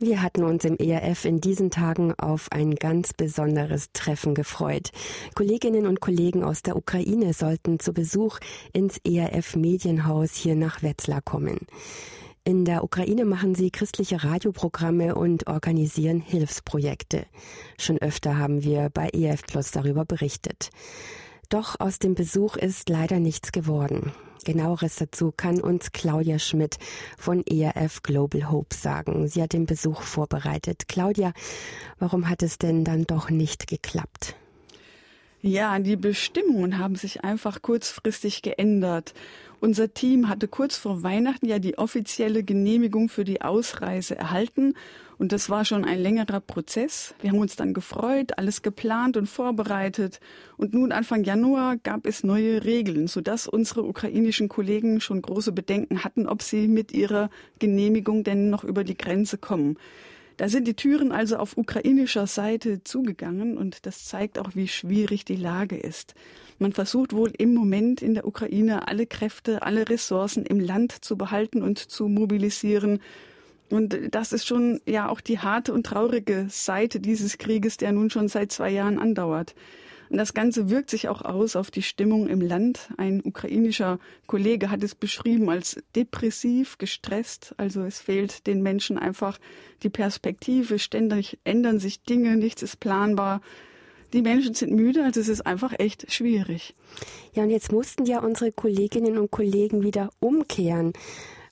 Wir hatten uns im ERF in diesen Tagen auf ein ganz besonderes Treffen gefreut. Kolleginnen und Kollegen aus der Ukraine sollten zu Besuch ins ERF Medienhaus hier nach Wetzlar kommen. In der Ukraine machen sie christliche Radioprogramme und organisieren Hilfsprojekte. Schon öfter haben wir bei ERF Plus darüber berichtet. Doch aus dem Besuch ist leider nichts geworden. Genaueres dazu kann uns Claudia Schmidt von ERF Global Hope sagen. Sie hat den Besuch vorbereitet. Claudia, warum hat es denn dann doch nicht geklappt? Ja, die Bestimmungen haben sich einfach kurzfristig geändert. Unser Team hatte kurz vor Weihnachten ja die offizielle Genehmigung für die Ausreise erhalten. Und das war schon ein längerer Prozess. Wir haben uns dann gefreut, alles geplant und vorbereitet. Und nun Anfang Januar gab es neue Regeln, sodass unsere ukrainischen Kollegen schon große Bedenken hatten, ob sie mit ihrer Genehmigung denn noch über die Grenze kommen. Da sind die Türen also auf ukrainischer Seite zugegangen und das zeigt auch, wie schwierig die Lage ist. Man versucht wohl im Moment in der Ukraine alle Kräfte, alle Ressourcen im Land zu behalten und zu mobilisieren. Und das ist schon ja auch die harte und traurige Seite dieses Krieges, der nun schon seit zwei Jahren andauert. Und das Ganze wirkt sich auch aus auf die Stimmung im Land. Ein ukrainischer Kollege hat es beschrieben als depressiv, gestresst. Also es fehlt den Menschen einfach die Perspektive. Ständig ändern sich Dinge, nichts ist planbar. Die Menschen sind müde, also es ist einfach echt schwierig. Ja, und jetzt mussten ja unsere Kolleginnen und Kollegen wieder umkehren.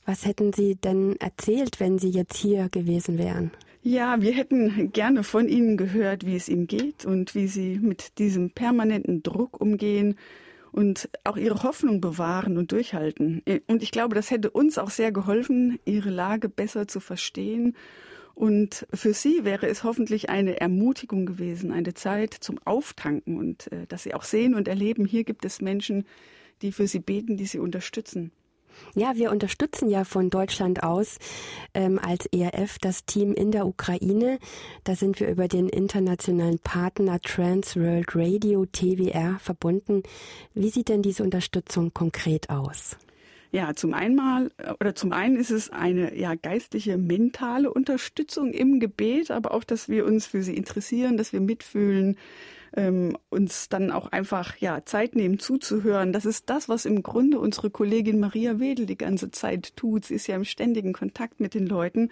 Was hätten Sie denn erzählt, wenn Sie jetzt hier gewesen wären? Ja, wir hätten gerne von Ihnen gehört, wie es Ihnen geht und wie Sie mit diesem permanenten Druck umgehen und auch Ihre Hoffnung bewahren und durchhalten. Und ich glaube, das hätte uns auch sehr geholfen, Ihre Lage besser zu verstehen. Und für Sie wäre es hoffentlich eine Ermutigung gewesen, eine Zeit zum Auftanken und äh, dass Sie auch sehen und erleben, hier gibt es Menschen, die für Sie beten, die Sie unterstützen. Ja, wir unterstützen ja von Deutschland aus ähm, als ERF das Team in der Ukraine. Da sind wir über den internationalen Partner Trans World Radio TWR verbunden. Wie sieht denn diese Unterstützung konkret aus? Ja, zum einen oder zum einen ist es eine ja geistliche mentale Unterstützung im Gebet, aber auch, dass wir uns für sie interessieren, dass wir mitfühlen, ähm, uns dann auch einfach ja Zeit nehmen zuzuhören. Das ist das, was im Grunde unsere Kollegin Maria Wedel die ganze Zeit tut. Sie ist ja im ständigen Kontakt mit den Leuten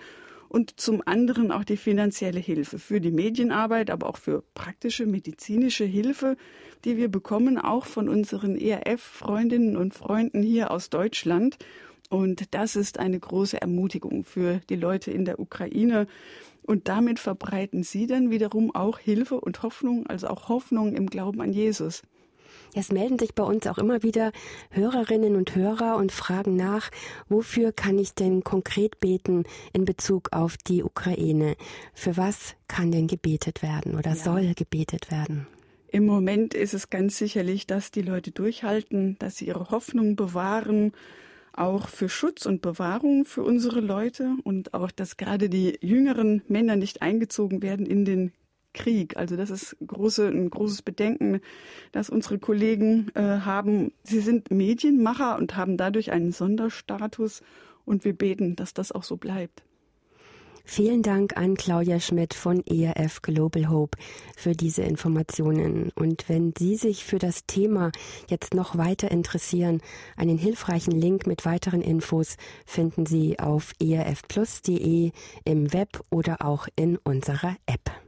und zum anderen auch die finanzielle Hilfe für die Medienarbeit, aber auch für praktische medizinische Hilfe, die wir bekommen, auch von unseren ERF-Freundinnen und Freunden hier aus Deutschland. Und das ist eine große Ermutigung für die Leute in der Ukraine. Und damit verbreiten sie dann wiederum auch Hilfe und Hoffnung, also auch Hoffnung im Glauben an Jesus. Es melden sich bei uns auch immer wieder Hörerinnen und Hörer und fragen nach, wofür kann ich denn konkret beten in Bezug auf die Ukraine? Für was kann denn gebetet werden oder ja. soll gebetet werden? Im Moment ist es ganz sicherlich, dass die Leute durchhalten, dass sie ihre Hoffnung bewahren auch für Schutz und Bewahrung für unsere Leute und auch, dass gerade die jüngeren Männer nicht eingezogen werden in den Krieg. Also das ist große, ein großes Bedenken, das unsere Kollegen äh, haben. Sie sind Medienmacher und haben dadurch einen Sonderstatus und wir beten, dass das auch so bleibt. Vielen Dank an Claudia Schmidt von ERF Global Hope für diese Informationen. Und wenn Sie sich für das Thema jetzt noch weiter interessieren, einen hilfreichen Link mit weiteren Infos finden Sie auf erfplus.de im Web oder auch in unserer App.